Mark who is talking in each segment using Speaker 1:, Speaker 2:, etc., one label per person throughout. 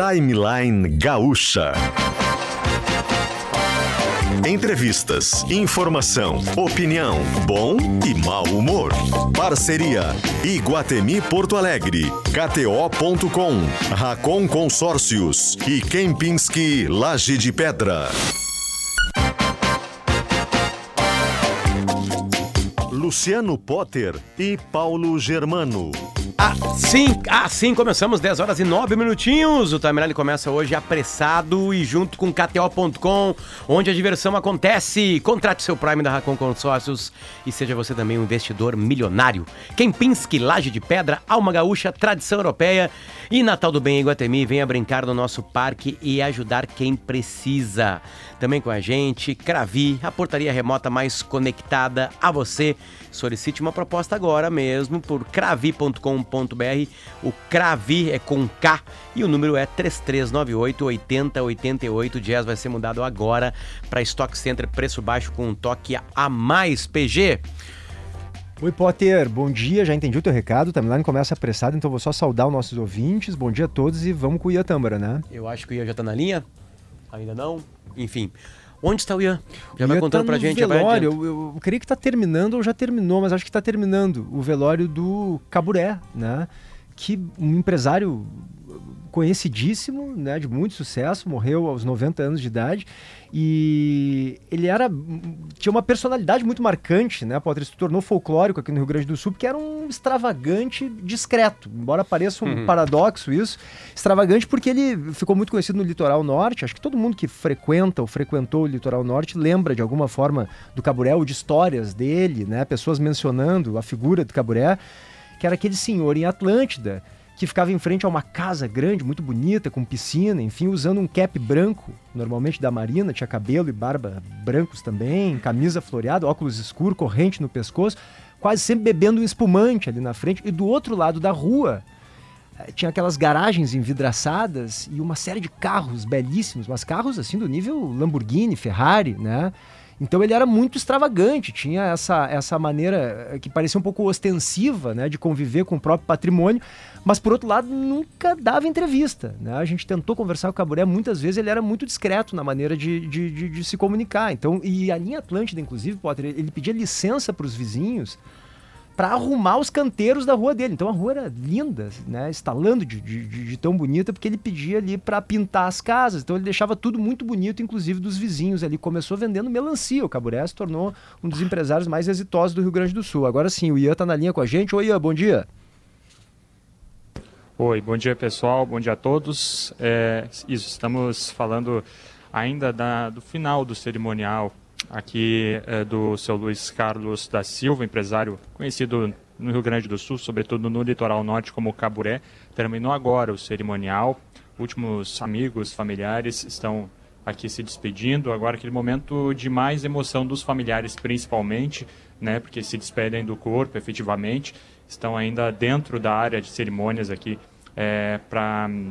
Speaker 1: Timeline Gaúcha. Entrevistas, informação, opinião, bom e mau humor. Parceria Iguatemi Porto Alegre, KTO.com, Racon Consórcios e Kempinski Laje de Pedra. Luciano Potter e Paulo Germano.
Speaker 2: Assim, assim começamos, 10 horas e 9 minutinhos. O Timeline começa hoje apressado e junto com KTO.com, onde a diversão acontece. Contrate seu Prime da Racon Consórcios e seja você também um investidor milionário. Kempinski, Laje de Pedra, Alma Gaúcha, tradição europeia e Natal do Bem em Iguatemi. Venha brincar no nosso parque e ajudar quem precisa. Também com a gente, Cravi, a portaria remota mais conectada a você. Solicite uma proposta agora mesmo por cravi.com.br. O Cravi é com K e o número é 3398 8088. O Jazz vai ser mudado agora para Stock Center, preço baixo com um toque a mais. PG.
Speaker 3: Oi, Potter, bom dia. Já entendi o teu recado. O timeline começa apressado, então vou só saudar os nossos ouvintes. Bom dia a todos e vamos com o Ian Tâmara, né?
Speaker 2: Eu acho que o Ian já tá na linha. Ainda não? Enfim. Onde está o Ian? Já
Speaker 3: O
Speaker 2: vai
Speaker 3: Ian
Speaker 2: contando
Speaker 3: tá
Speaker 2: pra gente.
Speaker 3: Velório,
Speaker 2: adiante.
Speaker 3: eu, eu creio que tá terminando ou já terminou, mas acho que tá terminando o velório do Caburé, né? Que um empresário conhecidíssimo, né, de muito sucesso, morreu aos 90 anos de idade e ele era tinha uma personalidade muito marcante, né, Potter? Se tornou folclórico aqui no Rio Grande do Sul, porque era um extravagante discreto, embora pareça um paradoxo isso, extravagante porque ele ficou muito conhecido no litoral norte, acho que todo mundo que frequenta ou frequentou o litoral norte lembra de alguma forma do Caburé ou de histórias dele, né, pessoas mencionando a figura do Caburé, que era aquele senhor em Atlântida que ficava em frente a uma casa grande, muito bonita, com piscina, enfim, usando um cap branco, normalmente da Marina, tinha cabelo e barba brancos também, camisa floreada, óculos escuros, corrente no pescoço, quase sempre bebendo um espumante ali na frente. E do outro lado da rua, eh, tinha aquelas garagens envidraçadas e uma série de carros belíssimos, mas carros assim do nível Lamborghini, Ferrari, né? Então ele era muito extravagante, tinha essa, essa maneira eh, que parecia um pouco ostensiva, né, de conviver com o próprio patrimônio, mas por outro lado nunca dava entrevista, né? A gente tentou conversar com o Caburé muitas vezes, ele era muito discreto na maneira de, de, de- de se comunicar. Então, e a linha Atlântida, inclusive, Potter, ele pedia licença para os vizinhos para arrumar os canteiros da rua dele. Então a rua era linda, né? Estalando de, de- de- tão bonita, porque ele pedia ali para pintar as casas. Então ele deixava tudo muito bonito, inclusive dos vizinhos ali. Começou vendendo melancia. O Caburé se tornou um dos empresários mais exitosos do Rio Grande do Sul. Agora sim, o Ian tá na linha com a gente. Oi, Ian, bom dia.
Speaker 4: Oi, bom dia pessoal, bom dia a todos. É, isso, estamos falando ainda da- do final do cerimonial aqui é, do seu Luiz Carlos da Silva, empresário conhecido no Rio Grande do Sul, sobretudo no litoral norte como Caburé. Terminou agora o cerimonial, últimos amigos, familiares estão aqui se despedindo. Agora aquele momento de mais emoção dos familiares, principalmente, né, porque se despedem do corpo, efetivamente. Estão ainda dentro da área de cerimônias aqui é,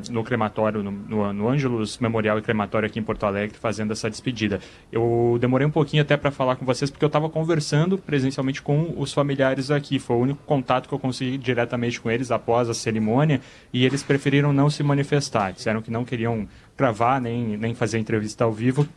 Speaker 4: no crematório, no, no, no Ângelos Memorial e Crematório aqui em Porto Alegre, fazendo essa despedida. Eu demorei um pouquinho até para falar com vocês, porque eu estava conversando presencialmente com os familiares aqui. Foi o único contato que eu consegui diretamente com eles após a cerimônia, e eles preferiram não se manifestar. Disseram que não queriam gravar nem, nem fazer entrevista ao vivo,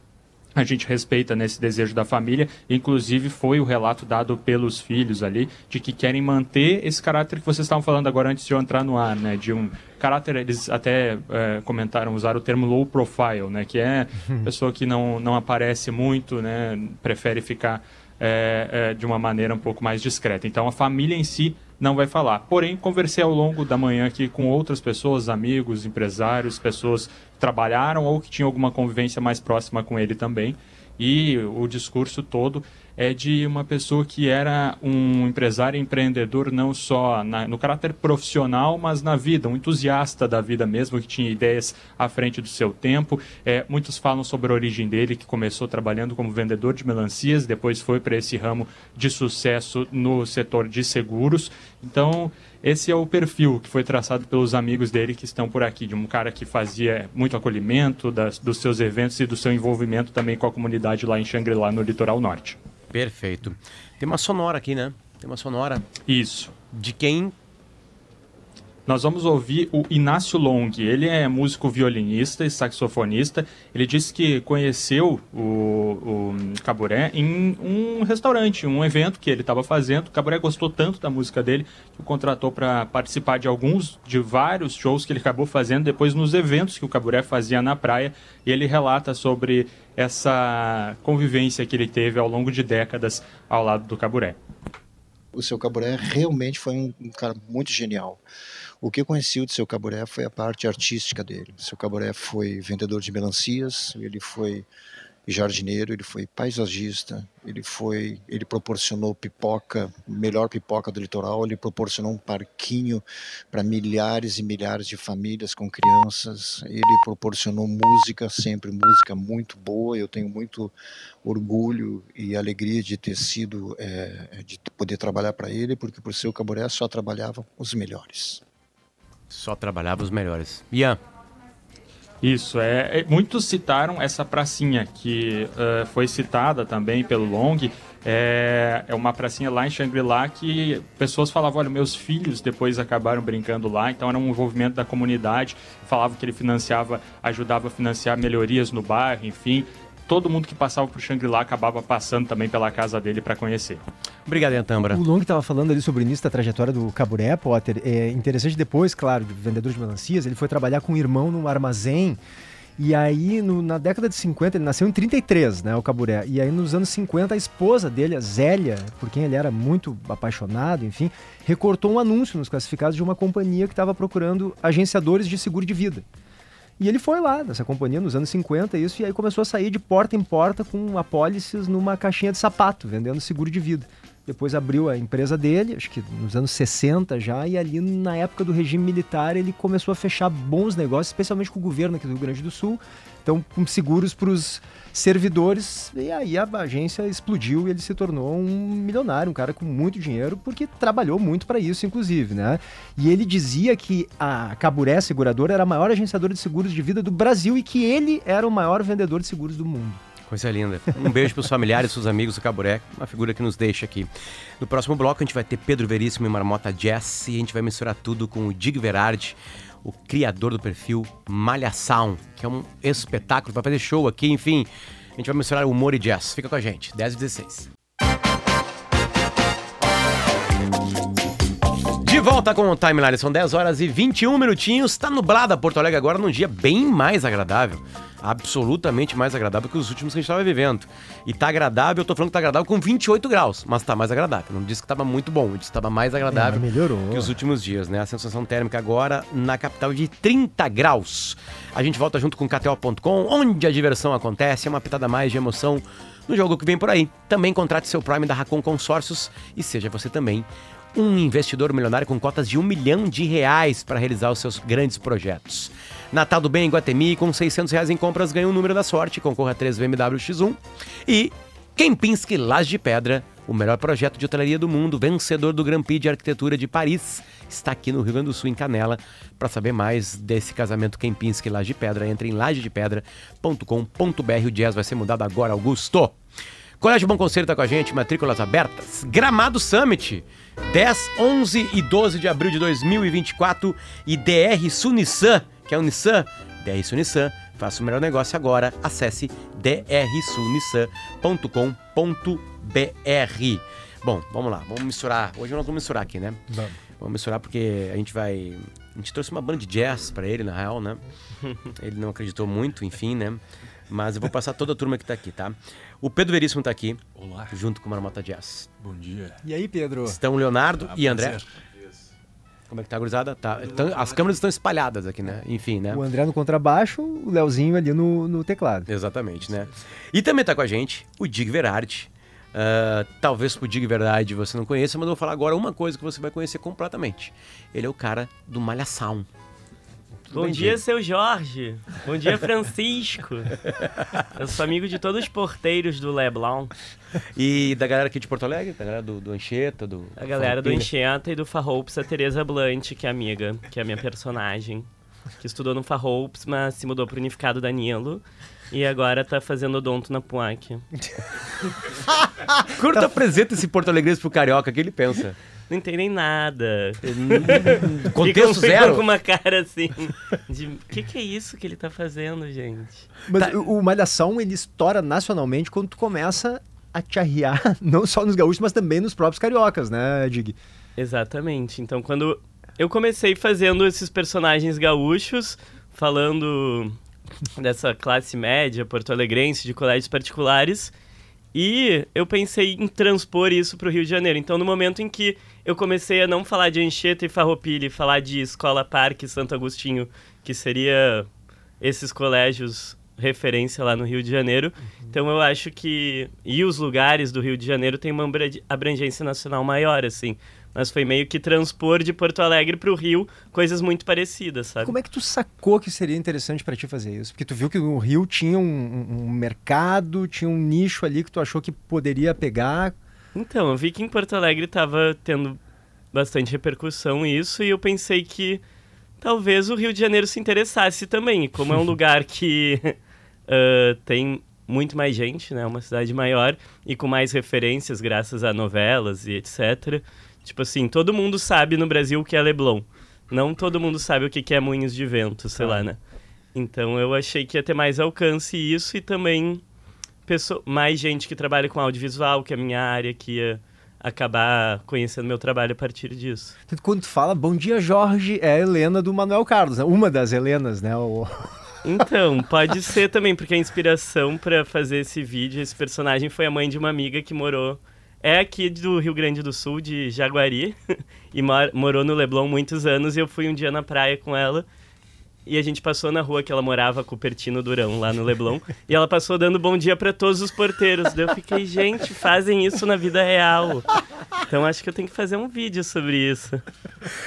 Speaker 4: a gente respeita nesse desejo da família, inclusive foi o relato dado pelos filhos ali, de que querem manter esse caráter que vocês estavam falando agora antes de eu entrar no ar, né? De um caráter, eles até eh, comentaram, usar o termo low profile, né? Que é pessoa que não, não aparece muito, né? Prefere ficar eh, eh, de uma maneira um pouco mais discreta. Então a família em si não vai falar. Porém, conversei ao longo da manhã aqui com outras pessoas, amigos, empresários, pessoas trabalharam ou que tinham alguma convivência mais próxima com ele também. E o discurso todo é de uma pessoa que era um empresário empreendedor não só na- no caráter profissional, mas na vida, um entusiasta da vida mesmo, que tinha ideias à frente do seu tempo. É, muitos falam sobre a origem dele, que começou trabalhando como vendedor de melancias, depois foi para esse ramo de sucesso no setor de seguros. Então, esse é o perfil que foi traçado pelos amigos dele que estão por aqui, de um cara que fazia muito acolhimento das, dos seus eventos e do seu envolvimento também com a comunidade lá em Xangri-Lá, no litoral norte.
Speaker 2: Perfeito. Tem uma sonora aqui, né? Tem uma sonora
Speaker 4: Isso.
Speaker 2: de quem
Speaker 4: nós vamos ouvir o Inácio Long. Ele é músico violinista e saxofonista. Ele disse que conheceu o, o Caburé em um restaurante, um evento que ele estava fazendo. O Caburé gostou tanto da música dele que o contratou para participar de alguns, de vários shows que ele acabou fazendo depois nos eventos que o Caburé fazia na praia. E ele relata sobre essa convivência que ele teve ao longo de décadas ao lado do Caburé.
Speaker 5: O seu Caburé realmente foi um cara muito genial. O que eu conheci do seu Caburé foi a parte artística dele. O seu Caburé foi vendedor de melancias, ele foi jardineiro, ele foi paisagista, ele foi, ele proporcionou pipoca, melhor pipoca do litoral, ele proporcionou um parquinho para milhares e milhares de famílias com crianças, ele proporcionou música, sempre música muito boa, eu tenho muito orgulho e alegria de ter sido, é, de poder trabalhar para ele, porque por seu Caburé só trabalhava os melhores.
Speaker 2: Só trabalhava os melhores. Ian.
Speaker 4: Isso, é, é, muitos citaram essa pracinha que uh, foi citada também pelo Long. É, é uma pracinha lá em Shangri-La que pessoas falavam, olha, meus filhos depois acabaram brincando lá, então era um envolvimento da comunidade, falavam que ele financiava, ajudava a financiar melhorias no bairro, enfim todo mundo que passava por Shangri-La acabava passando também pela casa dele para conhecer.
Speaker 2: Obrigado, Antambra.
Speaker 3: O Long estava falando ali sobre o início da trajetória do Caburé, Potter. É interessante depois, claro, de vendedor de melancias, ele foi trabalhar com um irmão num armazém. E aí, no, na década de 50, ele nasceu em 33, né, o Caburé. E aí, nos anos 50, a esposa dele, a Zélia, por quem ele era muito apaixonado, enfim, recortou um anúncio nos classificados de uma companhia que estava procurando agenciadores de seguro de vida. E ele foi lá, nessa companhia, nos anos 50, isso, e aí começou a sair de porta em porta com apólices numa caixinha de sapato, vendendo seguro de vida. Depois abriu a empresa dele, acho que nos anos 60 já, e ali na época do regime militar ele começou a fechar bons negócios, especialmente com o governo aqui do Rio Grande do Sul. Então, com seguros para os servidores, e aí a agência explodiu e ele se tornou um milionário, um cara com muito dinheiro, porque trabalhou muito para isso, inclusive, né? E ele dizia que a Caburé Seguradora era a maior agenciadora de seguros de vida do Brasil e que ele era o maior vendedor de seguros do mundo.
Speaker 2: Coisa linda. Um beijo para os familiares, os amigos do Caburé, uma figura que nos deixa aqui. No próximo bloco a gente vai ter Pedro Veríssimo e Marmota Jazz e a gente vai misturar tudo com o Dig Verardi o criador do perfil Malhação, que é um espetáculo, vai fazer show aqui, enfim. A gente vai misturar humor e jazz. Fica com a gente, 10 e 16. De volta com o Timeline, são 10 horas e 21 minutinhos. Tá nublada Porto Alegre agora num dia bem mais agradável absolutamente mais agradável que os últimos que a gente estava vivendo. E tá agradável, eu tô falando que tá agradável com 28 graus, mas tá mais agradável. Não disse que tava muito bom, disse que tava mais agradável
Speaker 3: é, melhorou.
Speaker 2: que os últimos dias, né? A sensação térmica agora na capital de 30 graus. A gente volta junto com KTO.com, onde a diversão acontece, é uma pitada mais de emoção no jogo que vem por aí. Também contrate seu Prime da Racon Consórcios e seja você também um investidor milionário com cotas de um milhão de reais para realizar os seus grandes projetos. Natal do Bem em Guatemi, com 600 reais em compras, ganha o um número da sorte, concorra a 3 BMW X1. E Kempinski Laje de Pedra, o melhor projeto de hotelaria do mundo, vencedor do Grand Prix de Arquitetura de Paris, está aqui no Rio Grande do Sul, em Canela. Para saber mais desse casamento Kempinski Laje de Pedra, entre em lajedepedra.com.br. O jazz vai ser mudado agora, Augusto. Colégio Bom Conselho está com a gente, matrículas abertas. Gramado Summit, 10, 11 e 12 de abril de 2024. E DR Sunissan, que é o Nissan? DR Sunissan. Faça o melhor negócio agora. Acesse drsunissan.com.br. Bom, vamos lá, vamos misturar. Hoje nós vamos misturar aqui, né? Vamos. Vamos misturar porque a gente vai. A gente trouxe uma banda de jazz para ele, na real, né? Ele não acreditou muito, enfim, né? Mas eu vou passar toda a turma que tá aqui, tá? O Pedro Veríssimo tá aqui.
Speaker 6: Olá.
Speaker 2: Junto com o Marmota Jazz.
Speaker 6: Bom dia.
Speaker 3: E aí, Pedro?
Speaker 2: Estão Leonardo
Speaker 6: Ah,
Speaker 2: e André.
Speaker 6: prazer.
Speaker 2: Como é que tá, gurizada? Tá. Então, as câmeras estão espalhadas aqui, né? Enfim, né?
Speaker 3: O André no contrabaixo, o Leozinho ali no, no teclado.
Speaker 2: Exatamente, né? E também tá com a gente o Dig Verardi. Ah, talvez por Dig Verdade você não conheça, mas eu vou falar agora uma coisa que você vai conhecer completamente. Ele é o cara do Malhação.
Speaker 7: Bom dia, seu Jorge. Bom dia, Francisco. Eu sou amigo de todos os porteiros do Leblon.
Speaker 2: E da galera aqui de Porto Alegre, da galera do, do Anchieta, do.
Speaker 7: A galera do. Enchenta e do Farroupes, a Teresa Blunt, que é amiga, que é a minha personagem. Que estudou no Farroupes, mas se mudou pro Unificado Danilo. E agora tá fazendo odonto na PUAC.
Speaker 2: Tu apresenta esse Porto Alegre pro Carioca, o que ele pensa?
Speaker 7: Não entendem nada.
Speaker 2: Contexto
Speaker 7: Ficam
Speaker 2: zero.
Speaker 7: com uma cara assim, de o que, que é isso que ele tá fazendo, gente?
Speaker 3: Mas o, o Malhação, ele estoura nacionalmente quando tu começa a te arriar, não só nos gaúchos, mas também nos próprios cariocas, né, Dig?
Speaker 7: Exatamente. Então, quando eu comecei fazendo esses personagens gaúchos, falando dessa classe média porto-alegrense de colégios particulares, e eu pensei em transpor isso para o Rio de Janeiro. Então, no momento em que eu comecei a não falar de Anchieta e Farroupilha, e falar de Escola Parque Santo Agostinho, que seria esses colégios referência lá no Rio de Janeiro. Então eu acho que e os lugares do Rio de Janeiro têm uma abra- abrangência nacional maior assim. Mas foi meio que transpor de Porto Alegre para o Rio coisas muito parecidas, sabe?
Speaker 3: Como é que tu sacou que seria interessante pra ti fazer isso? Porque tu viu que o Rio tinha um, um- mercado, tinha um nicho ali que tu achou que poderia pegar.
Speaker 7: Então, eu vi que em Porto Alegre estava tendo bastante repercussão isso e eu pensei que talvez o Rio de Janeiro se interessasse também. Como é um lugar que ah, tem muito mais gente, né? Uma cidade maior e com mais referências graças a novelas e etc. Tipo assim, todo mundo sabe no Brasil o que é Leblon. Não todo mundo sabe o que que é Moinhos de Vento, sei lá, né? Então eu achei que ia ter mais alcance isso e também pesso- mais gente que trabalha com audiovisual, que é a minha área, que ia acabar conhecendo meu trabalho a partir disso.
Speaker 3: Tanto Quando tu fala Bom Dia Jorge, é a Helena do Manuel Carlos, né? uma das Helenas, né? O...
Speaker 7: Então, pode ser também, porque a inspiração para fazer esse vídeo, esse personagem, foi a mãe de uma amiga que morou. É aqui do Rio Grande do Sul, de Jaguari, e mor- morou no Leblon muitos anos. E eu fui um dia na praia com ela. E a gente passou na rua que ela morava, Cupertino Durão, lá no Leblon. e ela passou dando bom dia para todos os porteiros. Daí eu fiquei, gente, fazem isso na vida real. Então acho que eu tenho que fazer um vídeo sobre isso.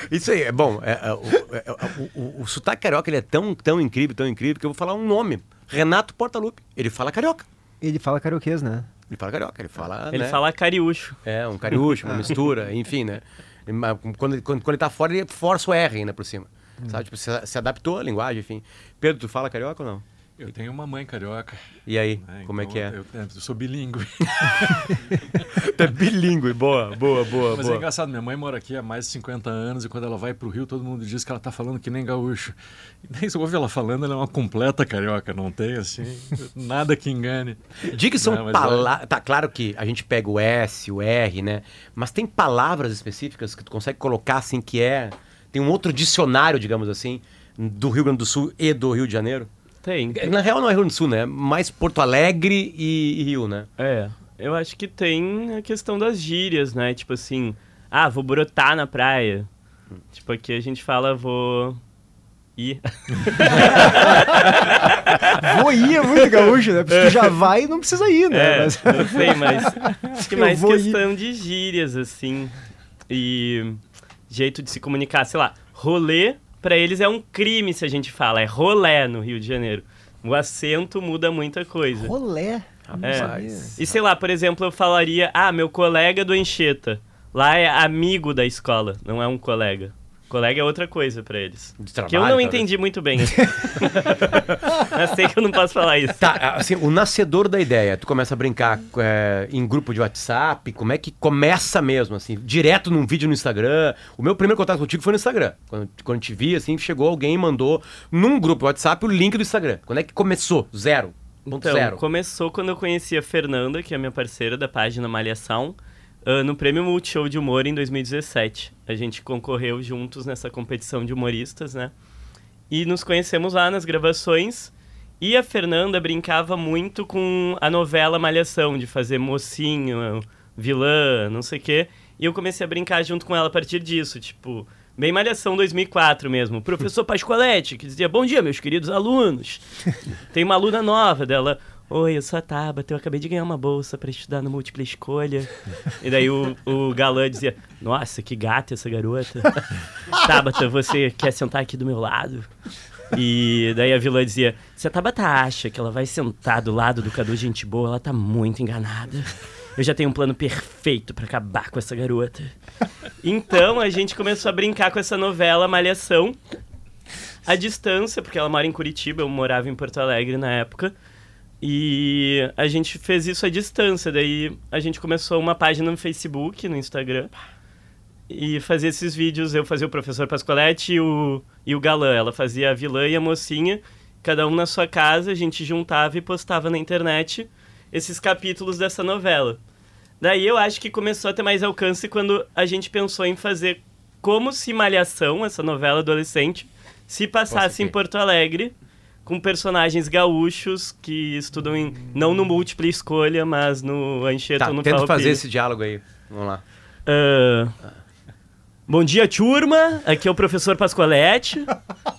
Speaker 2: Isso aí, é bom. é, é, o, é, o, o, o sotaque carioca ele é tão, tão incrível, tão incrível, que eu vou falar um nome. Renato Portaluppi. Ele fala carioca.
Speaker 3: Ele fala carioquês, né?
Speaker 2: Ele fala carioca, ele fala.
Speaker 7: Ele
Speaker 2: né?
Speaker 7: fala cariúcho.
Speaker 2: É, um cariúcho, uma mistura, enfim, né? Mas Quando, quando, quando ele tá fora, ele força o R ainda por cima. Sabe? Tipo, se, se adaptou à linguagem, enfim. Pedro, tu fala carioca ou não?
Speaker 6: Eu tenho uma mãe carioca.
Speaker 2: E aí,
Speaker 6: né?
Speaker 2: como é
Speaker 6: Então
Speaker 2: que é?
Speaker 6: Eu, eu sou bilíngue.
Speaker 2: Tu é bilíngue, boa, boa, boa,
Speaker 6: Mas é engraçado, minha mãe mora aqui há mais de 50 anos e quando ela vai pro Rio, todo mundo diz que ela tá falando que nem gaúcho. E daí você ouve ela falando, ela é uma completa carioca, não tem assim, nada que engane.
Speaker 2: Diga que são
Speaker 6: Não, mas
Speaker 2: palavras. Tá claro que a gente pega o S, o R, né? Mas tem palavras específicas que tu consegue colocar assim que é. Tem um outro dicionário, digamos assim, do Rio Grande do Sul e do Rio de Janeiro.
Speaker 7: Tem.
Speaker 2: Na real não é Rio Grande do Sul, né? Mais Porto Alegre e, e Rio, né?
Speaker 7: É, eu acho que tem a questão das gírias, né? Tipo assim, ah, vou brotar na praia. Tipo, aqui a gente fala, vou ir.
Speaker 3: Vou ir é muito gaúcho, né? Porque tu já vai e não precisa ir, né?
Speaker 7: É,
Speaker 3: Mas-
Speaker 7: não sei, mas acho que
Speaker 3: Eu
Speaker 7: mais
Speaker 3: vou ir.
Speaker 7: questão de gírias, assim. E jeito de se comunicar, sei lá, rolê, pra eles é um crime se a gente fala, é rolé no Rio de Janeiro. O acento muda muita coisa.
Speaker 3: Rolé.
Speaker 7: É.
Speaker 2: Rapaz.
Speaker 7: E sei lá, por exemplo, eu falaria, ah, meu colega do Encheta. Lá é amigo da escola, não é um colega. Colega é outra coisa pra eles.
Speaker 2: De
Speaker 7: que eu
Speaker 2: trabalho,
Speaker 7: não
Speaker 2: talvez.
Speaker 7: entendi muito bem. Mas sei que eu não posso falar isso.
Speaker 2: Tá, assim, o nascedor da ideia, tu começa a brincar é, em grupo de WhatsApp, como é que começa mesmo, assim, direto num vídeo no Instagram? O meu primeiro contato contigo foi no Instagram. Quando, quando te vi, assim, chegou alguém e mandou num grupo de WhatsApp o link do Instagram. Quando é que começou? Zero.
Speaker 7: Então,
Speaker 2: zero.
Speaker 7: começou quando eu conheci a Fernanda, que é minha parceira da página Malhação, ah, no Prêmio Multishow de Humor em 2017. A gente concorreu juntos nessa competição de humoristas, né? E nos conhecemos lá nas gravações. E a Fernanda brincava muito com a novela Malhação, de fazer mocinho, vilã, não sei o quê. E eu comecei a brincar junto com ela a partir disso, tipo, bem Malhação 2004 mesmo. Professor Pascoaletti, que dizia, bom dia, meus queridos alunos. Tem uma aluna nova dela. Oi, eu sou a Tabata, eu acabei de ganhar uma bolsa pra estudar no Múltipla Escolha. E daí o, o galã dizia, nossa, que gata essa garota. Tabata, você quer sentar aqui do meu lado? E daí a vilã dizia, se a Tabata acha que ela vai sentar do lado do Cadu Gente Boa, ela tá muito enganada. Eu já tenho um plano perfeito pra acabar com essa garota. Então a gente começou a brincar com essa novela Malhação. A distância, porque ela mora em Curitiba, eu morava em Porto Alegre na época. E a gente fez isso à distância. Daí a gente começou uma página no Facebook, no Instagram. e fazia esses vídeos. Eu fazia o professor Pascoaletti e o, e o galã. Ela fazia a vilã e a mocinha, cada um na sua casa. A gente juntava e postava na internet esses capítulos dessa novela. Daí eu acho que começou a ter mais alcance quando a gente pensou em fazer como se Malhação, essa novela adolescente, se passasse em Porto Alegre com personagens gaúchos que estudam em, não no múltipla escolha, mas no Anchieta
Speaker 2: Tá,
Speaker 7: ou no
Speaker 2: tenta fazer esse diálogo aí. Vamos lá.
Speaker 7: Ah, bom dia, turma. Aqui é o professor Pascoaletti.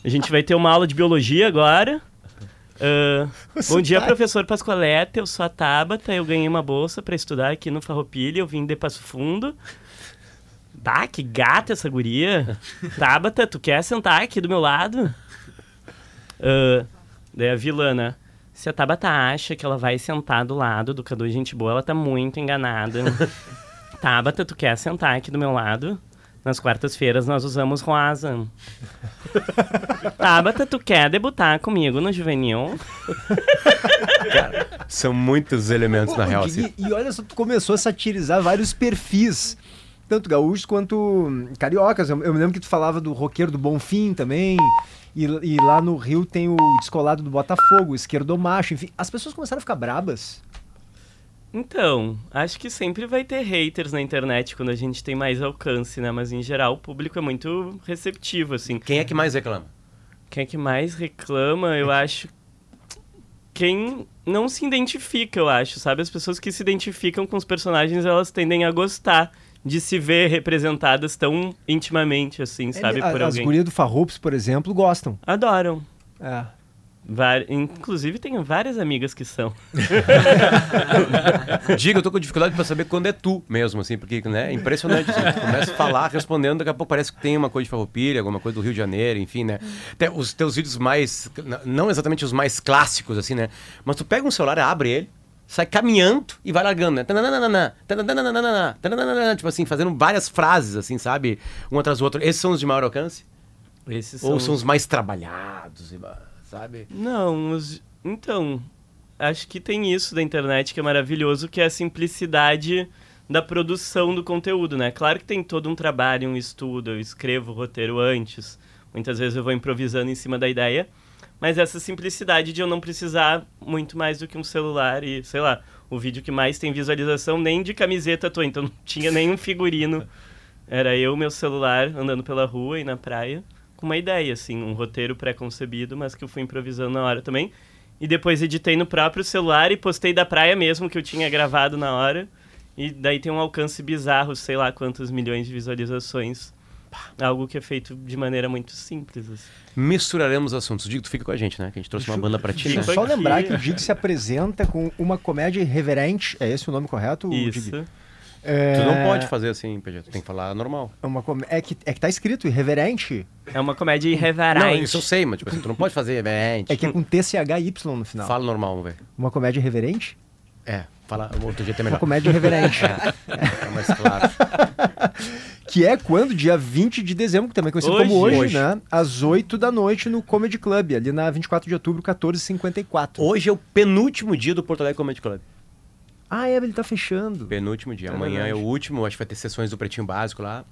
Speaker 7: A gente vai ter uma aula de biologia agora. Ah, bom dia, professor Pascoaletti. Eu sou a Tabata. Eu ganhei uma bolsa para estudar aqui no Farroupilha. Eu vim de Passo Fundo. Tá, que gata essa guria. Tabata, tu quer sentar aqui do meu lado? Ah, daí a vilã, né? Se a Tabata acha que ela vai sentar do lado do Cadu Gente Boa, ela tá muito enganada. Tabata, tu quer sentar aqui do meu lado? Nas quartas-feiras nós usamos rosa. Tabata, tu quer debutar comigo no juvenil?
Speaker 2: São muitos elementos
Speaker 3: Pô,
Speaker 2: na real.
Speaker 3: Dig,
Speaker 2: assim.
Speaker 3: e, e olha só, tu começou a satirizar vários perfis, tanto gaúchos quanto hum, cariocas. Eu, eu me lembro que tu falava do roqueiro do Bonfim também. E, e lá no Rio tem o descolado do Botafogo, o esquerdomacho, enfim. As pessoas começaram a ficar brabas.
Speaker 7: Então, acho que sempre vai ter haters na internet quando a gente tem mais alcance, né? Mas em geral o público é muito receptivo, assim.
Speaker 2: Quem é que mais reclama?
Speaker 7: Quem é que mais reclama, eu acho. Quem não se identifica, eu acho, sabe? As pessoas que se identificam com os personagens, elas tendem a gostar de se ver representadas tão intimamente, assim, sabe?
Speaker 3: A-
Speaker 7: Por
Speaker 3: As
Speaker 7: alguém.
Speaker 3: gurias do Farroupes, por exemplo, gostam.
Speaker 7: Adoram.
Speaker 3: É.
Speaker 7: Vari- Inclusive, tenho várias amigas que são.
Speaker 2: Diga, eu tô com dificuldade pra saber quando é tu mesmo, assim, porque né, é impressionante. Assim, tu começa a falar, respondendo, daqui a pouco parece que tem uma coisa de farroupilha, alguma coisa do Rio de Janeiro, enfim, né? Até os teus vídeos mais, não exatamente os mais clássicos, assim, né? Mas tu pega um celular, abre ele, sai caminhando e vai largando, né? Tananana, tananana, tananana, Tipo assim, fazendo várias frases, assim, sabe? Um atrás do outro. Esses são os de maior alcance?
Speaker 7: Esses
Speaker 2: Ou são os mais trabalhados, sabe?
Speaker 7: Não, os... então, acho que tem isso da internet que é maravilhoso, que é a simplicidade da produção do conteúdo, né? Claro que tem todo um trabalho, um estudo, eu escrevo o roteiro antes, muitas vezes eu vou improvisando em cima da ideia, mas essa simplicidade de eu não precisar muito mais do que um celular e, sei lá, o vídeo que mais tem visualização nem de camiseta tô, então não tinha nenhum figurino. Era eu, meu celular, andando pela rua e na praia, com uma ideia, assim, um roteiro pré-concebido, mas que eu fui improvisando na hora também. E depois editei no próprio celular e postei da praia mesmo, que eu tinha gravado na hora. E daí tem um alcance bizarro, sei lá quantos milhões de visualizações. Algo que é feito de maneira muito simples. Assim.
Speaker 2: Misturaremos assuntos. Digo, tu fica com a gente, né? Que a gente trouxe uma banda pra ti,
Speaker 3: Deixa
Speaker 2: né?
Speaker 3: eu só lembrar que o Dig se apresenta com uma comédia irreverente. É esse o nome correto, Dig?
Speaker 7: Isso.
Speaker 3: É...
Speaker 2: Tu não pode fazer assim, PG. Tu tem que falar normal.
Speaker 3: É, uma come- é, que, é que tá escrito irreverente.
Speaker 7: É uma comédia irreverente.
Speaker 2: Não, isso eu sei, mas tipo assim, tu não pode fazer event.
Speaker 3: É que é com TCHY no final.
Speaker 2: Fala normal, vamos ver.
Speaker 3: Uma comédia irreverente?
Speaker 2: É, fala outro jeito é
Speaker 3: Uma
Speaker 2: melhor.
Speaker 3: comédia irreverente.
Speaker 2: É mais claro.
Speaker 3: que é quando? Dia 20 de dezembro, que também é conhecido
Speaker 7: Hoje.
Speaker 3: como hoje,
Speaker 2: Hoje.
Speaker 3: né? Às 8 da noite no Comedy Club, ali na 24 de outubro, 1454.
Speaker 2: Hoje é o penúltimo dia do Porto Alegre Comedy Club.
Speaker 3: Ah, é, ele tá fechando.
Speaker 2: Penúltimo dia.
Speaker 3: É
Speaker 2: Amanhã é
Speaker 3: verdade.
Speaker 2: o último, acho que vai ter sessões do Pretinho Básico lá.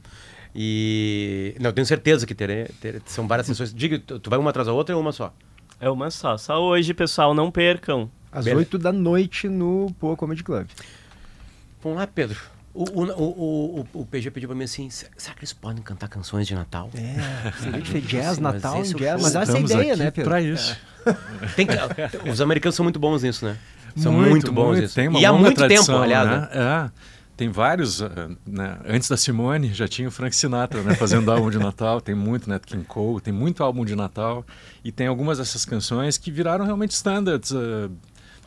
Speaker 2: E. Não, eu tenho certeza que terei. ter- São várias sessões. Diga, tu, tu vai uma atrás da outra ou uma só?
Speaker 7: É uma só. Só hoje, pessoal, não percam.
Speaker 3: Às
Speaker 2: Beleza.
Speaker 3: 8 da noite no Poa Comedy Club.
Speaker 2: Vamos lá, Pedro. O, o, o, o, o PG pediu pra mim assim: será que eles podem cantar canções de Natal?
Speaker 3: É, seria de jazz,
Speaker 2: Sim, mas
Speaker 3: Natal,
Speaker 2: esse é
Speaker 3: jazz. Mas essa é a ideia,
Speaker 6: aqui
Speaker 3: né, Pedro?
Speaker 6: Pra isso.
Speaker 2: Tem que- os americanos são muito bons nisso, né? São muito, bons nisso.
Speaker 6: Tem uma
Speaker 2: e há muito
Speaker 6: tradição,
Speaker 2: tempo, aliás.
Speaker 6: né?
Speaker 2: né?
Speaker 6: É. Tem vários, eh, né? Antes da Simone, já tinha o Frank Sinatra, né? Fazendo álbum de Natal. Tem muito, né? King Cole, tem muito álbum de Natal. E tem algumas dessas canções que viraram realmente standards. eh,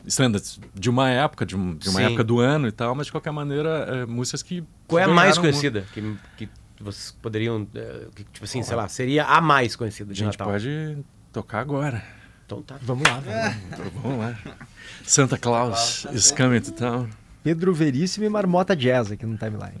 Speaker 6: standards de uma época, de, um- de uma
Speaker 2: Sim.
Speaker 6: época do ano e tal, mas de qualquer maneira, eh, músicas que.
Speaker 2: Qual é a mais conhecida? Que, que vocês poderiam. eh, que, tipo assim, sei lá, seria a mais conhecida
Speaker 6: A
Speaker 2: de
Speaker 6: gente
Speaker 2: Natal.
Speaker 6: pode tocar agora.
Speaker 2: Então tá.
Speaker 3: Vamos lá, vamos lá.
Speaker 6: Então, vamos lá. Santa Claus is coming to town.
Speaker 3: Pedro Veríssimo e Marmota Jazz aqui no timeline.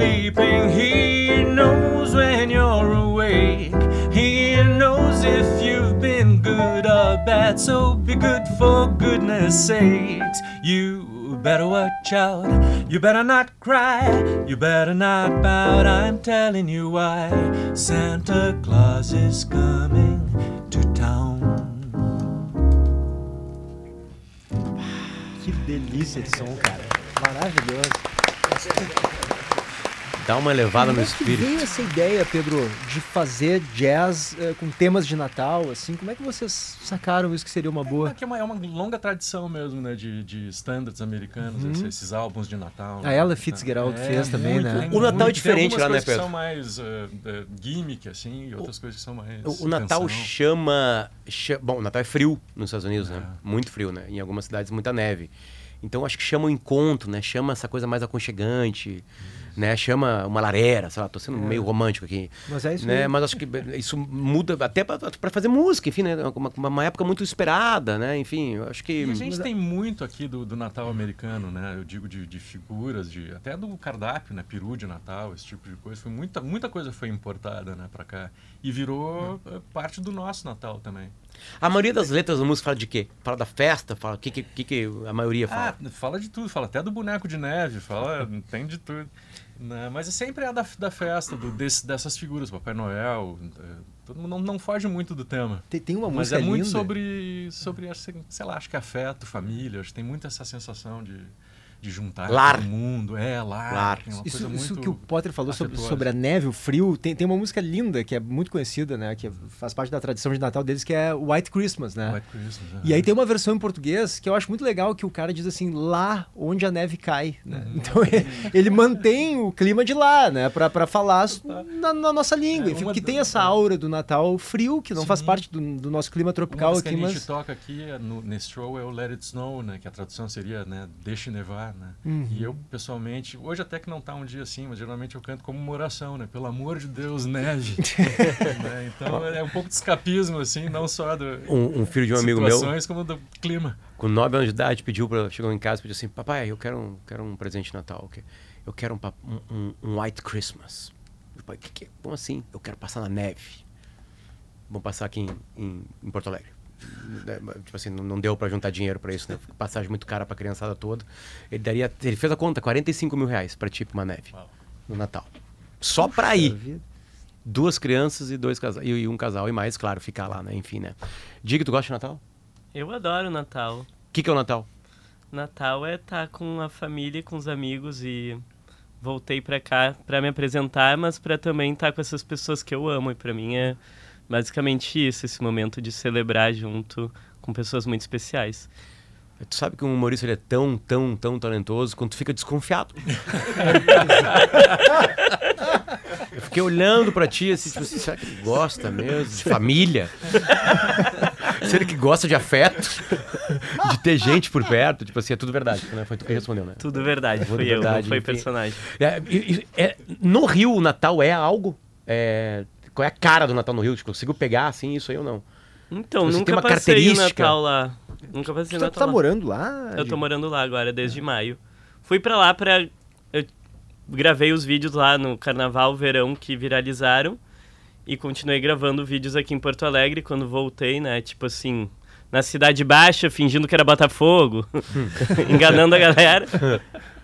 Speaker 6: Sleeping. He knows when you're awake. He knows if you've been good or bad. So be good for goodness sakes. You better watch out. You better not cry. You better not pout. I'm telling you why. Santa Claus is coming to town.
Speaker 3: Que delícia de som, cara. Maravilhoso.
Speaker 2: Dá uma elevada no
Speaker 3: Como é que
Speaker 2: espírito.
Speaker 3: veio essa ideia, Pedro, de fazer jazz eh, com temas de Natal, assim? Como é que vocês sacaram isso que seria uma boa?
Speaker 6: É, que é uma, é uma longa tradição mesmo, né, de, de standards americanos, esses, esses álbuns de Natal.
Speaker 3: A
Speaker 6: né?
Speaker 3: Ella Fitzgerald fez também, né?
Speaker 6: tem
Speaker 2: O Natal é diferente lá, né,
Speaker 6: coisas que
Speaker 2: Pedro?
Speaker 6: são mais uh, uh, gimmick, assim, e outras coisas que são mais
Speaker 2: O, o Natal chama, cha- Bom, o Natal é frio nos Estados Unidos,
Speaker 6: É.
Speaker 2: né? Muito frio, né? Em algumas cidades, muita neve. Então acho que chama o encontro, né? Chama essa coisa mais aconchegante, né? Chama uma lareira, sei lá, tô sendo meio romântico aqui.
Speaker 3: Mas é isso
Speaker 2: né?
Speaker 3: aí.
Speaker 2: Mas acho que isso muda até pra fazer música, enfim, né? Uma, uma época muito esperada, né? Enfim, eu acho que.
Speaker 6: E a gente tem muito aqui do, do Natal americano, né? Eu digo de, de figuras, de até do cardápio, né? Peru de Natal, esse tipo de coisa. Foi muita, muita coisa foi importada, né, para cá e virou eh, parte do nosso Natal também.
Speaker 2: A maioria das letras da música fala de quê? Fala da festa? Fala o que, que, que, que a maioria fala?
Speaker 6: Ah, fala de tudo, fala até do boneco de neve, fala, tem de tudo. Né? Mas é sempre é da, da festa, do, desse, dessas figuras, Papai Noel. eh, Todo mundo não, não foge muito do tema.
Speaker 3: Tem, tem uma
Speaker 6: Mas
Speaker 3: música
Speaker 6: é muito
Speaker 3: linda.
Speaker 6: sobre, sobre, sei lá, acho que afeto, família. Acho que tem muito essa sensação de, de juntar
Speaker 2: Lar.
Speaker 6: todo mundo. É, lar.
Speaker 2: Lar.
Speaker 6: tem uma
Speaker 3: Isso,
Speaker 6: coisa
Speaker 3: isso que o Potter falou sobre,
Speaker 6: afetuosa.
Speaker 3: sobre a neve, o frio, tem, tem uma música linda que é muito conhecida, né? Que faz parte da tradição de Natal deles, que é White Christmas, né?
Speaker 6: White Christmas,
Speaker 3: E aí tem uma versão em português que eu acho muito legal, que o cara diz assim, lá onde a neve cai, né?
Speaker 6: Uhum.
Speaker 3: Então ele, ele mantém o clima de lá, né? Pra, pra falar na, na nossa língua,
Speaker 6: É,
Speaker 3: enfim,
Speaker 6: uma
Speaker 3: porque
Speaker 6: da-
Speaker 3: tem essa aura do Natal frio, que não faz
Speaker 6: Sim.
Speaker 3: parte do, do nosso clima
Speaker 6: Uma
Speaker 3: tropical
Speaker 6: que
Speaker 3: aqui,
Speaker 6: a gente
Speaker 3: mas...
Speaker 6: toca aqui é no- nesse show é o Let It Snow, né? Que a tradução seria, né? Deixe nevar, né?
Speaker 3: Uhum.
Speaker 6: E eu, pessoalmente, hoje até que não tá um dia assim, mas geralmente eu canto como uma oração, né? Pelo amor de Deus, neve. Né? Então é um pouco de escapismo, assim, não só do,
Speaker 2: Um, um filho de um amigo meu,
Speaker 6: como do clima.
Speaker 2: com 9 anos de idade, pediu para chegou em casa e pediu assim: Papai, eu quero um, quero um presente de Natal. ok? Eu quero um, um, um- um White Christmas. Eu falei, que, que, como assim? Eu quero passar na neve. Vamos passar aqui em, em, em Porto Alegre. Né, Tipo assim, não, deu para juntar dinheiro para isso, né? Passagem muito cara pra criançada toda. Ele daria. Ele fez a conta, 45 mil reais pra tipo uma neve
Speaker 6: Uau.
Speaker 2: no Natal. Só pra ir. Duas crianças e dois casais. E um casal e mais, claro, ficar lá, né? Enfim, né? Diga, tu gosta de Natal?
Speaker 7: Eu adoro Natal.
Speaker 2: O que, que é o Natal?
Speaker 7: Natal é estar com a família, com os amigos e voltei pra cá pra me apresentar, mas pra também estar com essas pessoas que eu amo. E pra mim é basicamente isso, esse momento de celebrar junto com pessoas muito especiais.
Speaker 2: Tu sabe que um humorista ele é tão, tão, tão talentoso quando tu fica desconfiado. Eu fiquei olhando pra ti assim, tipo assim, será que ele gosta mesmo de família? será que gosta de afeto? De ter gente por perto? Tipo assim, é tudo verdade, né? Foi tu que respondeu, né?
Speaker 7: Tudo verdade,
Speaker 2: Tudo
Speaker 7: fui eu, não
Speaker 2: verdade,
Speaker 7: foi
Speaker 2: enfim.
Speaker 7: personagem.
Speaker 2: É, e- é, no Rio, o Natal é algo? É, qual é a cara do Natal no Rio? Tu conseguiu pegar assim, isso aí ou não?
Speaker 7: Então,
Speaker 2: Você
Speaker 7: nunca
Speaker 2: uma
Speaker 7: passei o? Natal lá. Nunca passei o
Speaker 3: tá,
Speaker 7: Natal
Speaker 3: tá
Speaker 7: lá.
Speaker 3: morando lá?
Speaker 7: Eu tô morando lá agora, desde maio. Fui pra lá pra. Eu gravei os vídeos lá no carnaval, verão que viralizaram. E continuei gravando vídeos aqui em Porto Alegre quando voltei, né? Tipo assim, na Cidade Baixa, fingindo que era Botafogo, enganando a galera.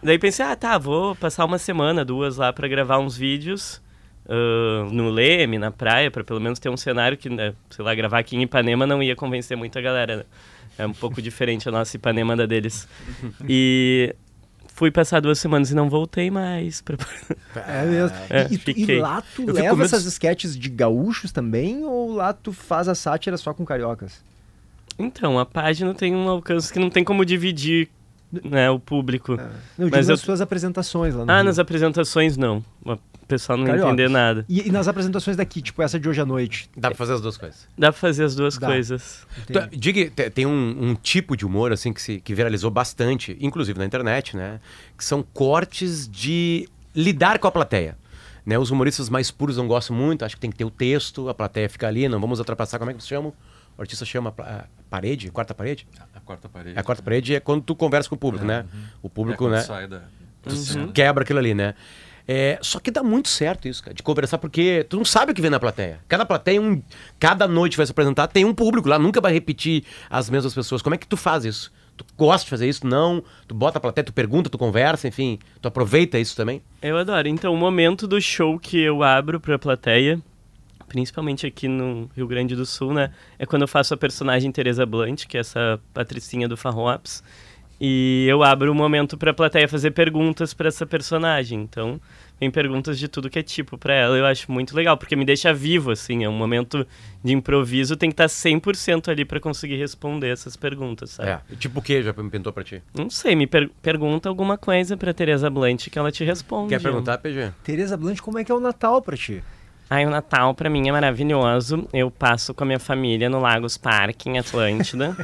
Speaker 7: Daí pensei, ah, tá, vou passar uma semana, duas lá pra gravar uns vídeos ah, no Leme, na praia, pra pelo menos ter um cenário que, né, sei lá, gravar aqui em Ipanema não ia convencer muita galera, né? É um pouco diferente a nossa Ipanema da deles. E fui passar duas semanas e não voltei mais. Pra...
Speaker 3: É mesmo.
Speaker 7: É,
Speaker 3: e, e- e
Speaker 7: fiquei.
Speaker 3: lá tu
Speaker 2: Eu
Speaker 3: leva
Speaker 2: com medo-
Speaker 3: essas esquetes de gaúchos também ou lá tu faz a sátira só com cariocas?
Speaker 7: Então, a página tem um alcance que não tem como dividir né, o público.
Speaker 3: É. Não, eu
Speaker 7: Mas
Speaker 3: digo nas
Speaker 7: eu-
Speaker 3: suas apresentações lá no
Speaker 7: Ah,
Speaker 3: Rio.
Speaker 7: nas apresentações não. O pessoal não entender nada.
Speaker 3: E, e nas apresentações daqui, tipo essa de hoje à noite.
Speaker 2: Dá pra fazer as duas coisas.
Speaker 7: Dá pra fazer as duas
Speaker 3: Dá.
Speaker 7: coisas.
Speaker 2: Tu- Diga, te- tem um, um tipo de humor assim que, se, que viralizou bastante, inclusive na internet, né? Que são cortes de lidar com a plateia. Né? Os humoristas mais puros não gostam muito, acho que tem que ter o texto, a plateia fica ali, não vamos ultrapassar, como é que se chama? O artista chama a parede, quarta parede?
Speaker 6: A quarta parede.
Speaker 2: A quarta parede é quando tu conversa com o público, né? O
Speaker 6: É,
Speaker 2: público,
Speaker 6: quando
Speaker 2: né?
Speaker 6: sai da,
Speaker 7: Uhum.
Speaker 2: quebra aquilo ali, né? É, só que dá muito certo isso, cara, de conversar, porque tu não sabe o que vem na plateia. Cada plateia, um, cada noite vai se apresentar, tem um público lá, nunca vai repetir as mesmas pessoas. Como é que tu faz isso? Tu gosta de fazer isso? Não? Tu bota a plateia, tu pergunta, tu conversa, enfim, tu aproveita isso também?
Speaker 7: Eu adoro. Então, o momento do show que eu abro pra plateia, principalmente aqui no Rio Grande do Sul, né? É quando eu faço a personagem Teresa Blunt, que é essa patricinha do Farrops. E eu abro o momento pra plateia fazer perguntas pra essa personagem. Então, vem perguntas de tudo que é tipo pra ela. Eu acho muito legal, porque me deixa vivo, assim. É um momento de improviso, tem que estar 100% ali pra conseguir responder essas perguntas, sabe?
Speaker 2: É. Tipo o que já me pintou pra ti?
Speaker 7: Não sei, me per- pergunta alguma coisa pra Teresa Blunt que ela te responde.
Speaker 2: Quer perguntar, PG?
Speaker 3: Tereza Blanche, como é que é o Natal pra ti?
Speaker 7: Ai, o Natal pra mim é maravilhoso. Eu passo com a minha família no Lagos Park, em Atlântida.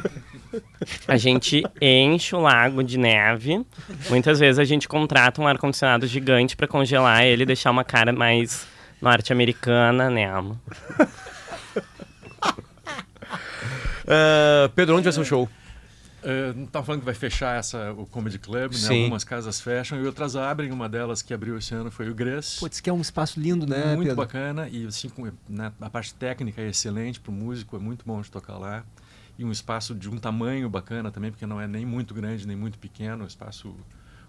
Speaker 7: A gente enche o lago de neve. Muitas vezes a gente contrata um ar-condicionado gigante pra congelar ele e deixar uma cara mais norte-americana, né?
Speaker 2: Ah, Pedro, onde vai ser o show?
Speaker 6: Uh, não tava falando que vai fechar essa, o Comedy Club, né?
Speaker 2: Sim.
Speaker 6: Algumas casas fecham e outras abrem. Uma delas que abriu esse ano foi o Gress.
Speaker 3: Putz, que é um espaço lindo, né,
Speaker 6: muito
Speaker 3: Pedro?
Speaker 6: bacana e assim com, né, a parte técnica é excelente para o músico é muito bom de tocar lá e um espaço de um tamanho bacana também porque não é nem muito grande nem muito pequeno um espaço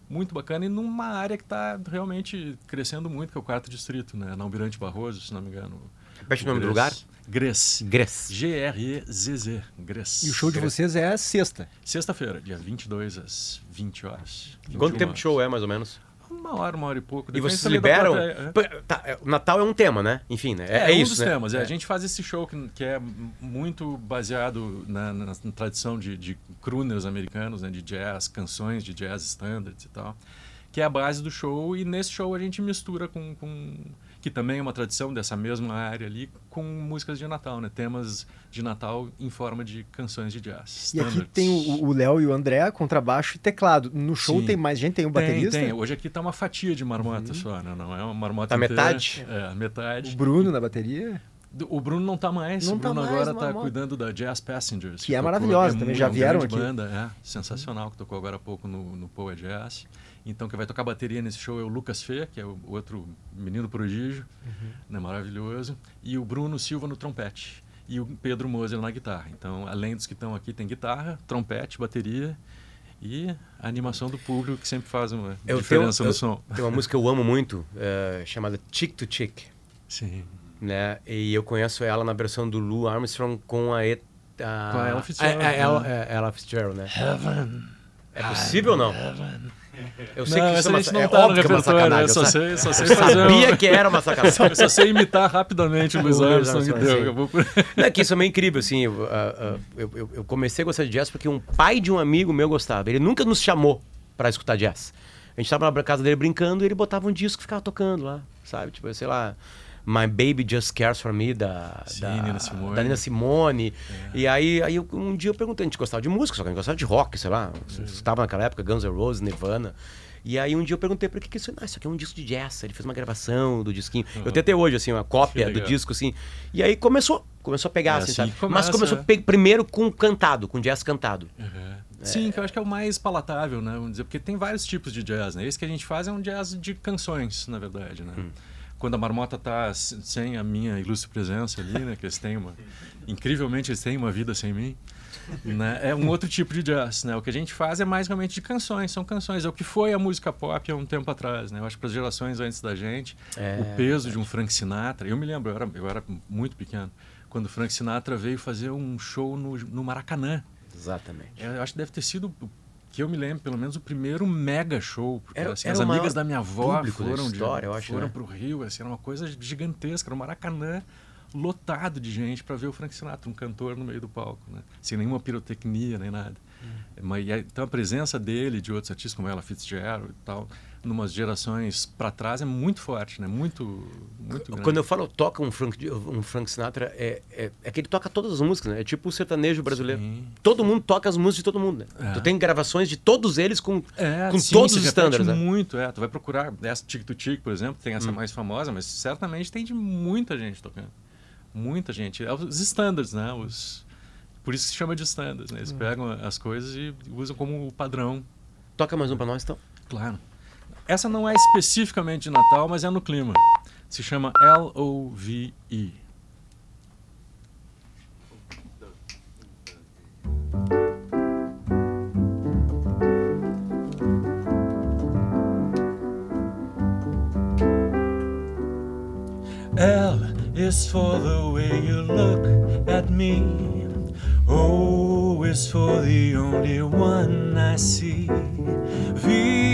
Speaker 6: muito bacana e numa área que está realmente crescendo muito que é o quarto distrito né na Almirante Barroso se não me engano
Speaker 2: Repete o nome do lugar?
Speaker 6: Gress
Speaker 2: Gress.
Speaker 6: G-R-E-Z-Z Gress
Speaker 3: E o show de vocês é sexta.
Speaker 6: sexta-feira dia 22 às 20 horas
Speaker 2: Quanto
Speaker 6: 21
Speaker 2: tempo de show é, mais ou menos?
Speaker 6: uma hora uma hora e pouco
Speaker 2: E vocês liberam?
Speaker 6: plateia, é.
Speaker 2: Pô, tá, é, o Natal é um tema, né? Enfim, né? É, é
Speaker 6: um
Speaker 2: isso,
Speaker 6: dos
Speaker 2: né?
Speaker 6: temas. é.
Speaker 2: É.
Speaker 6: A gente faz esse show que, que é muito baseado na, na- na tradição de, de crooners americanos, né, de jazz, canções de jazz standards e tal, que é a base do show. E nesse show a gente mistura com, com que também é uma tradição dessa mesma área ali, com músicas de Natal, né, temas de Natal em forma de canções de jazz.
Speaker 3: E aqui
Speaker 6: standards.
Speaker 3: tem o Léo e o André, contrabaixo e teclado. No show
Speaker 6: Sim.
Speaker 3: tem mais gente, tem um
Speaker 6: Tem,
Speaker 3: baterista.
Speaker 6: tem. Hoje aqui tá uma fatia de marmota só, né? Não é uma marmota
Speaker 2: Tá
Speaker 6: inteira.
Speaker 2: metade?
Speaker 6: É, metade.
Speaker 3: O Bruno na bateria.
Speaker 6: O Bruno não tá mais.
Speaker 3: Não
Speaker 6: o
Speaker 3: tá
Speaker 6: Bruno
Speaker 3: mais
Speaker 6: agora tá
Speaker 3: Marmota.
Speaker 6: cuidando da Jazz Passengers.
Speaker 3: Que é
Speaker 6: tocou-
Speaker 3: maravilhosa também,
Speaker 6: mu-
Speaker 3: já
Speaker 6: uma
Speaker 3: vieram aqui.
Speaker 6: banda, é, sensacional, que tocou agora há pouco no, no Poa Jazz. Então, quem vai tocar bateria nesse show é o Lucas Fê, que é o outro menino prodígio,
Speaker 3: Uhum.
Speaker 6: né, maravilhoso. E o Bruno Silva no trompete. E o Pedro Moser na guitarra. Então, além dos que estão aqui, tem guitarra, trompete, bateria e a animação do público, que sempre faz uma
Speaker 2: Eu
Speaker 6: diferença
Speaker 2: tenho-
Speaker 6: no
Speaker 2: eu-
Speaker 6: som.
Speaker 2: Tem uma música que eu amo muito, é, chamada Chick to Chick,
Speaker 6: Sim.
Speaker 2: Né? E eu conheço ela na versão do Lou Armstrong com a... E, a
Speaker 6: Com a Ella Fitzgerald,
Speaker 2: É, é, ela,
Speaker 6: né?
Speaker 2: é, Ella Fitzgerald, né? É possível ou não? Eu sei
Speaker 6: não,
Speaker 2: que isso
Speaker 6: essa
Speaker 2: é uma,
Speaker 6: a gente não
Speaker 2: é
Speaker 6: tá no
Speaker 2: óbvio que é uma
Speaker 6: repertório,
Speaker 2: sacanagem.
Speaker 6: eu só sei, só sei
Speaker 2: eu
Speaker 6: fazer um-
Speaker 2: sabia que era uma sacanagem.
Speaker 6: Eu só sei imitar rapidamente o Louis Armstrong, deu. Eu vou
Speaker 2: Não, é que isso é meio incrível, assim. Eu, ah, ah, eu, eu- eu comecei a gostar de jazz porque um pai de um amigo meu gostava. Ele nunca nos chamou pra escutar jazz. A gente tava na casa dele brincando e ele botava um disco e ficava tocando lá, sabe? Tipo, sei lá. My Baby Just Cares For Me, da,
Speaker 6: Sim,
Speaker 2: da,
Speaker 6: Nina Simone. É.
Speaker 2: da Nina Simone. E aí, aí eu- um dia eu perguntei, a gente gostava de música, só que a gente gostava de rock, sei lá. Estava naquela época, Guns N' Roses, Nirvana. E aí um dia eu perguntei o que que é isso é. Ah, isso aqui é um disco de jazz. Ele fez uma gravação do disquinho. Eu tenho até hoje, assim, uma cópia do disco, assim. E aí começou. começou a pegar,
Speaker 6: É
Speaker 2: assim,
Speaker 6: assim
Speaker 2: sabe?
Speaker 6: começa,
Speaker 2: Mas começou
Speaker 6: é.
Speaker 2: pe- primeiro com cantado, com jazz cantado.
Speaker 6: Sim, que eu acho que é o mais palatável, né? Vamos dizer, porque tem vários tipos de jazz, né? Esse que a gente faz é um jazz de canções, na verdade, né?
Speaker 2: Hum.
Speaker 6: Quando a marmota tá s- sem a minha ilustre presença ali, né? Que eles têm uma... Incrivelmente eles têm uma vida sem mim. Né? É um outro tipo de jazz, né? O que a gente faz é mais realmente de canções, são canções. É o que foi a música pop há um tempo atrás, né? Eu acho que para as gerações antes da gente,
Speaker 2: É,
Speaker 6: o peso de um Frank Sinatra... Eu me lembro, eu era, eu era muito pequeno, quando Frank Sinatra veio fazer um show no, no Maracanã.
Speaker 2: Exatamente.
Speaker 6: Eu acho que deve ter sido, o- que eu me lembro, pelo menos o primeiro mega show. Porque
Speaker 2: Era-
Speaker 6: assim,
Speaker 2: era
Speaker 6: as amigas da minha avó foram,
Speaker 2: história,
Speaker 6: de,
Speaker 2: acho,
Speaker 6: foram
Speaker 2: né?
Speaker 6: pro Rio, assim, era uma coisa gigantesca, era um Maracanã lotado de gente para ver o Frank Sinatra, um cantor no meio do palco, né? sem nenhuma pirotecnia nem nada.
Speaker 2: Hum.
Speaker 6: Mas, então a presença dele, de outros artistas como ela Fitzgerald e tal, numas gerações para trás é muito forte, né? Muito, muito grande.
Speaker 2: Quando eu falo toca um Frank, um Frank Sinatra, é, é, é que ele toca todas as músicas, né? É tipo o sertanejo brasileiro.
Speaker 6: Sim.
Speaker 2: Todo mundo toca as músicas de todo mundo, né?
Speaker 6: É.
Speaker 2: Tu tem gravações de todos eles com,
Speaker 6: É,
Speaker 2: com
Speaker 6: sim,
Speaker 2: todos os estándares, né?
Speaker 6: muito, é. Tu vai procurar essa Tic to Tic, por exemplo, tem
Speaker 2: Hum.
Speaker 6: essa mais famosa, mas certamente tem de muita gente tocando. Muita gente. É os standards, né? Os... Por isso que se chama de standards, né? Eles
Speaker 2: Hum.
Speaker 6: pegam as coisas e usam como padrão,
Speaker 2: Toca mais um pra nós, então.
Speaker 6: claro. Essa não é especificamente de Natal, mas é no clima. Se chama L-O-V-E. L is for the way you look at me. O is for the only one I see. V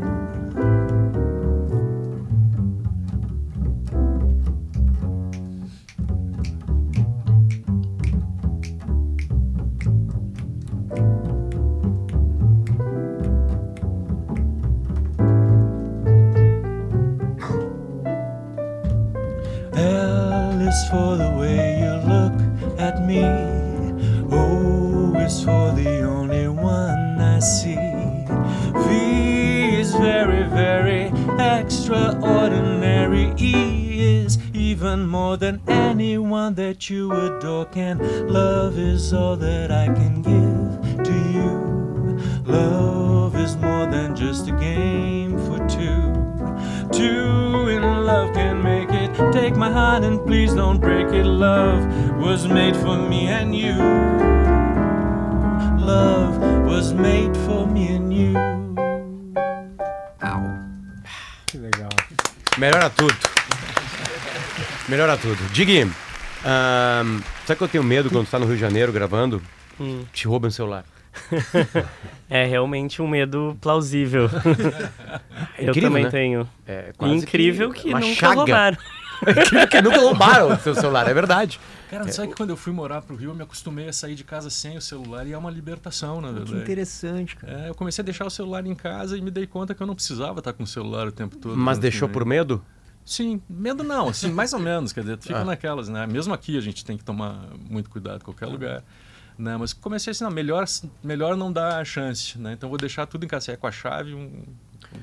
Speaker 6: Even more than anyone that you adore can. Love is all that I can give to you. Love is more than just a game for two. Two in love can make it. Take my hand and please don't break it. Love was made for me and you. Love was made for me and you.
Speaker 3: Que legal.
Speaker 2: Melhora tudo. Melhora tudo. Digui, sabe que eu tenho medo quando tu tá no Rio de Janeiro gravando?
Speaker 7: Hum.
Speaker 2: Te roubam o celular.
Speaker 7: É realmente um medo plausível. eu
Speaker 2: incrível,
Speaker 7: também
Speaker 2: né?
Speaker 7: tenho.
Speaker 2: É quase
Speaker 7: incrível que,
Speaker 2: uma
Speaker 7: nunca
Speaker 2: chaga.
Speaker 7: roubaram.
Speaker 2: Incrível que nunca roubaram o seu celular, é verdade.
Speaker 6: Cara, sabe que quando eu fui morar pro Rio, eu me acostumei a sair de casa sem o celular e é uma libertação, na
Speaker 3: Que
Speaker 6: verdade.
Speaker 3: interessante, cara.
Speaker 6: É, eu comecei a deixar o celular em casa e me dei conta que eu não precisava estar com o celular o tempo todo.
Speaker 2: Mas
Speaker 6: quando
Speaker 2: deixou
Speaker 6: fui
Speaker 2: por
Speaker 6: ver.
Speaker 2: medo?
Speaker 6: Sim, medo não, assim, mais ou menos, quer dizer, tu fica
Speaker 2: Ah.
Speaker 6: naquelas, né? Mesmo aqui a gente tem que tomar muito cuidado em qualquer lugar. Né? Mas comecei assim, não, melhor, melhor não dar chance, né? Então vou deixar tudo em casa, sair com a chave, um,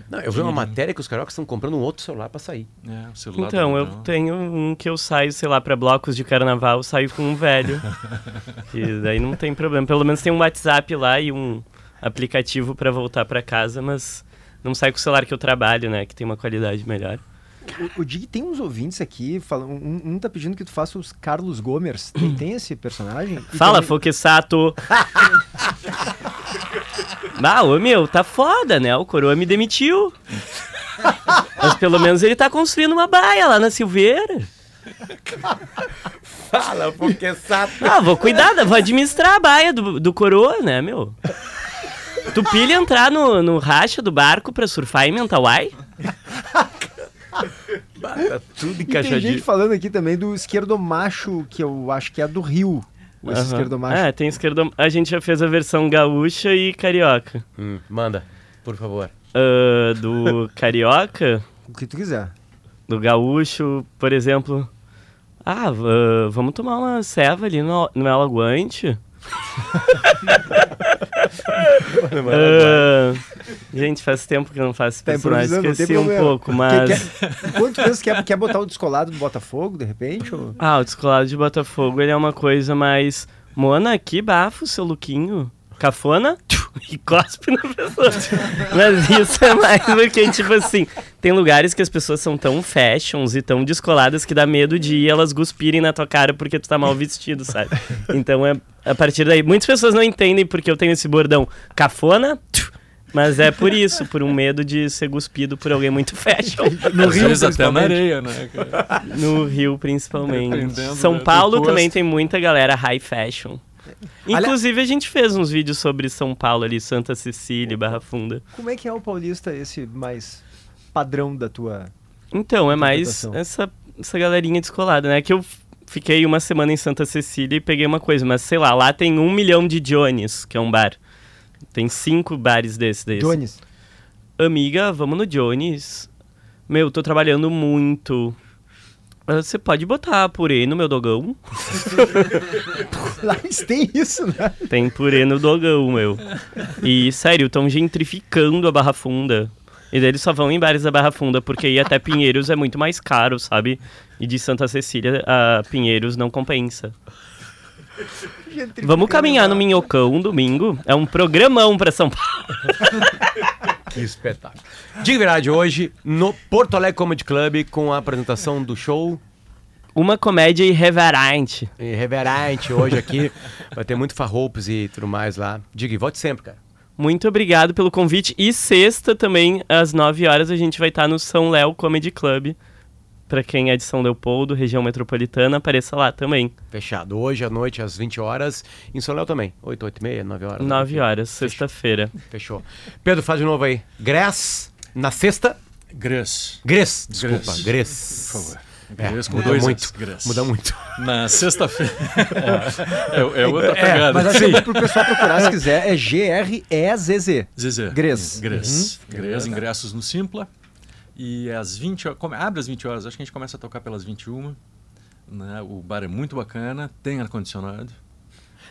Speaker 2: Não, eu vi uma matéria que os cariocas estão comprando um outro celular pra sair.
Speaker 6: é, o celular.
Speaker 7: Então, eu tenho um que eu saio, sei lá, pra blocos de carnaval, saio com um velho. e daí não tem problema. Pelo menos tem um WhatsApp lá e um aplicativo pra voltar pra casa, mas não saio com o celular que eu trabalho, né? Que tem uma qualidade melhor.
Speaker 3: O, o Dig tem uns ouvintes aqui, falando, um, um tá pedindo que tu faça os Carlos Gomers. Tem, tem esse personagem? E
Speaker 7: Fala,
Speaker 3: também-
Speaker 7: Foquessato! Ah, ô meu, tá foda, né? O coroa me demitiu. Mas pelo menos ele tá construindo uma baia lá na Silveira.
Speaker 2: Fala, porque sato.
Speaker 7: Ah, vou cuidar, vou administrar a baia do, do coroa, né, meu? Tu pilha entrar no, no racha do barco pra surfar em Mentawai?
Speaker 2: Tá tudo
Speaker 3: E tem gente
Speaker 2: encaixadinho.
Speaker 3: falando aqui também do esquerdo macho, que eu acho que é do Rio. Esse
Speaker 7: Aham.
Speaker 3: esquerdomacho.
Speaker 7: É, tem esquerdo. A gente já fez a versão gaúcha e carioca.
Speaker 2: Hum, manda, por favor.
Speaker 7: Ah, do carioca,
Speaker 3: O que tu quiser.
Speaker 7: do gaúcho, por exemplo. Ah, va- vamos tomar uma ceva ali no, no Alagoante. Ah, gente, faz tempo que eu não faço esse
Speaker 3: Tá
Speaker 7: personagem, esqueci um
Speaker 3: problema.
Speaker 7: pouco, mas...
Speaker 3: Quanto vezes quer, quer botar o descolado do Botafogo, de repente? Ou...
Speaker 7: Ah, o descolado de Botafogo, ele é uma coisa mais... Mona, que bafo, seu lookinho. Cafona? E cospe na pessoa. Mas isso é mais porque, tipo assim, tem lugares que as pessoas são tão fashions e tão descoladas que dá medo de ir elas cuspirem na tua cara porque tu tá mal vestido, sabe? Então é a partir daí. Muitas pessoas não entendem porque eu tenho esse bordão cafona, mas é por isso, por um medo de ser cuspido por alguém muito fashion.
Speaker 6: No Às
Speaker 3: Rio,
Speaker 6: até na
Speaker 3: principalmente.
Speaker 6: areia, né? cara?
Speaker 7: No Rio, principalmente.
Speaker 6: Dependendo
Speaker 7: São
Speaker 6: do
Speaker 7: Paulo também tem muita galera high fashion. Inclusive, a gente fez uns vídeos sobre São Paulo ali, Santa Cecília, Barra Funda.
Speaker 3: Como é que é o paulista, esse mais padrão da tua...
Speaker 7: Então, é mais essa, essa galerinha descolada, né? Que eu fiquei uma semana em Santa Cecília e peguei uma coisa, mas sei lá, lá tem um milhão de Jones, que é um bar. Tem cinco bares desses. desses.
Speaker 3: Jones?
Speaker 7: Amiga, vamos no Jones. Meu, tô trabalhando muito. Ah, Você pode botar purê no meu dogão?
Speaker 3: Lá têm isso, né?
Speaker 7: Tem purê no dogão, meu. E, sério, estão gentrificando a Barra Funda. E daí eles só vão em bares da Barra Funda, porque ir até Pinheiros é muito mais caro, sabe? E de Santa Cecília a Pinheiros não compensa. Vamos caminhar no Minhocão domingo. É um programão pra São Paulo.
Speaker 2: Que espetáculo. De verdade, hoje, no Porto Alegre Comedy Club, com a apresentação do show
Speaker 7: Uma comédia irreverente.
Speaker 2: irreverente hoje aqui. Vai ter muito farroupes e tudo mais lá. Diga, e volte sempre, cara.
Speaker 7: Muito obrigado pelo convite. E sexta também, às 9 horas, a gente vai estar no São Léo Comedy Club. Pra quem é de São Leopoldo, região metropolitana, apareça lá também.
Speaker 2: Fechado. Hoje à noite, às 20 horas. Em São Léo também. 8, 8 e meia, 9 horas.
Speaker 7: 9 horas, sexta-feira.
Speaker 2: Fechou. Pedro, faz de novo aí. Grés, na sexta.
Speaker 6: Gres.
Speaker 2: Grés, desculpa.
Speaker 6: Grés.
Speaker 2: Grés.
Speaker 6: Por favor.
Speaker 2: É, muda
Speaker 6: dois
Speaker 2: muito. Muda muito.
Speaker 6: Na sexta-feira. é, é outra pegada.
Speaker 3: Mas assim, pro pessoal procurar se quiser, é G-R-E-Z-Z.
Speaker 6: Zezé.
Speaker 3: Gres.
Speaker 6: Gres. Gres, ingressos no Simpla. E às 20 horas, abre às 20 horas, acho que a gente começa a tocar pelas 21. Né? O bar é muito bacana, tem ar-condicionado.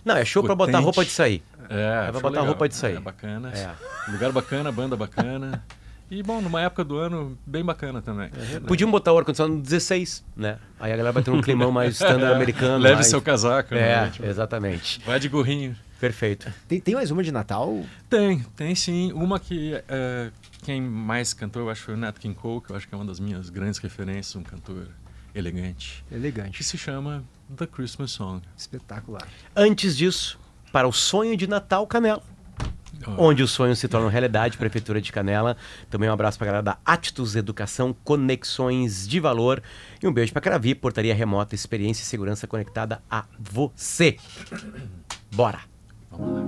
Speaker 2: Não, é show pra botar roupa de sair.
Speaker 6: É,
Speaker 2: pra
Speaker 6: foi
Speaker 2: botar
Speaker 6: legal.
Speaker 2: roupa de sair.
Speaker 6: É bacana.
Speaker 2: É.
Speaker 6: Lugar bacana, banda bacana. E bom, numa época do ano bem bacana também.
Speaker 2: Podiam botar o ar-condicionado no 16, né? Aí a galera vai ter um climão mais standard americano.
Speaker 6: Leve
Speaker 2: mais-
Speaker 6: seu casaco.
Speaker 2: É,
Speaker 6: né? Tipo,
Speaker 2: exatamente.
Speaker 6: Vai de gorrinho.
Speaker 2: Perfeito.
Speaker 3: Tem, tem mais uma de Natal?
Speaker 6: Tem, tem sim. Uma que é, quem mais cantou, eu acho, foi o Nat King Cole, que eu acho que é uma das minhas grandes referências, um cantor elegante, que
Speaker 3: Elegante.
Speaker 6: se chama The Christmas Song.
Speaker 3: Espetacular.
Speaker 2: Antes disso, para o sonho de Natal Canela. Onde os sonhos se tornam realidade, Prefeitura de Canela. Também um abraço pra galera da Atitudes Educação, Conexões de Valor. E um beijo pra Cravi, portaria remota, experiência e segurança conectada a você. Bora!
Speaker 6: Vamos lá.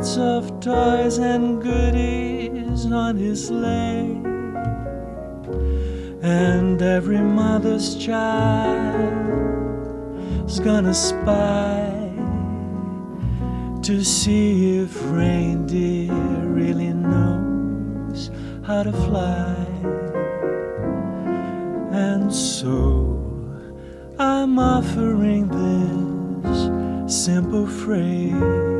Speaker 8: lots of toys and goodies on his sleigh. And every mother's child is gonna spy to see if reindeer really knows how to fly. And so I'm offering this simple phrase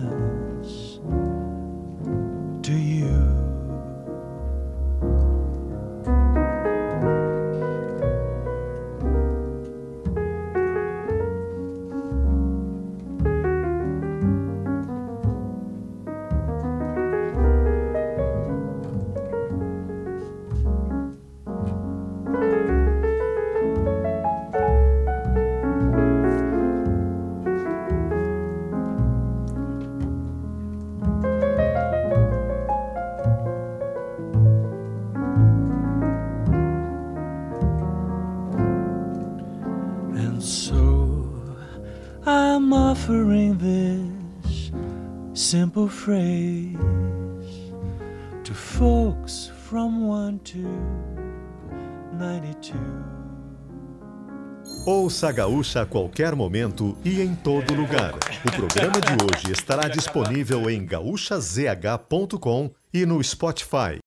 Speaker 8: phrase to folks from 1 to 92.
Speaker 1: Ouça a Gaúcha a qualquer momento e em todo lugar. O programa de hoje estará disponível em gaúchazh.com e no Spotify.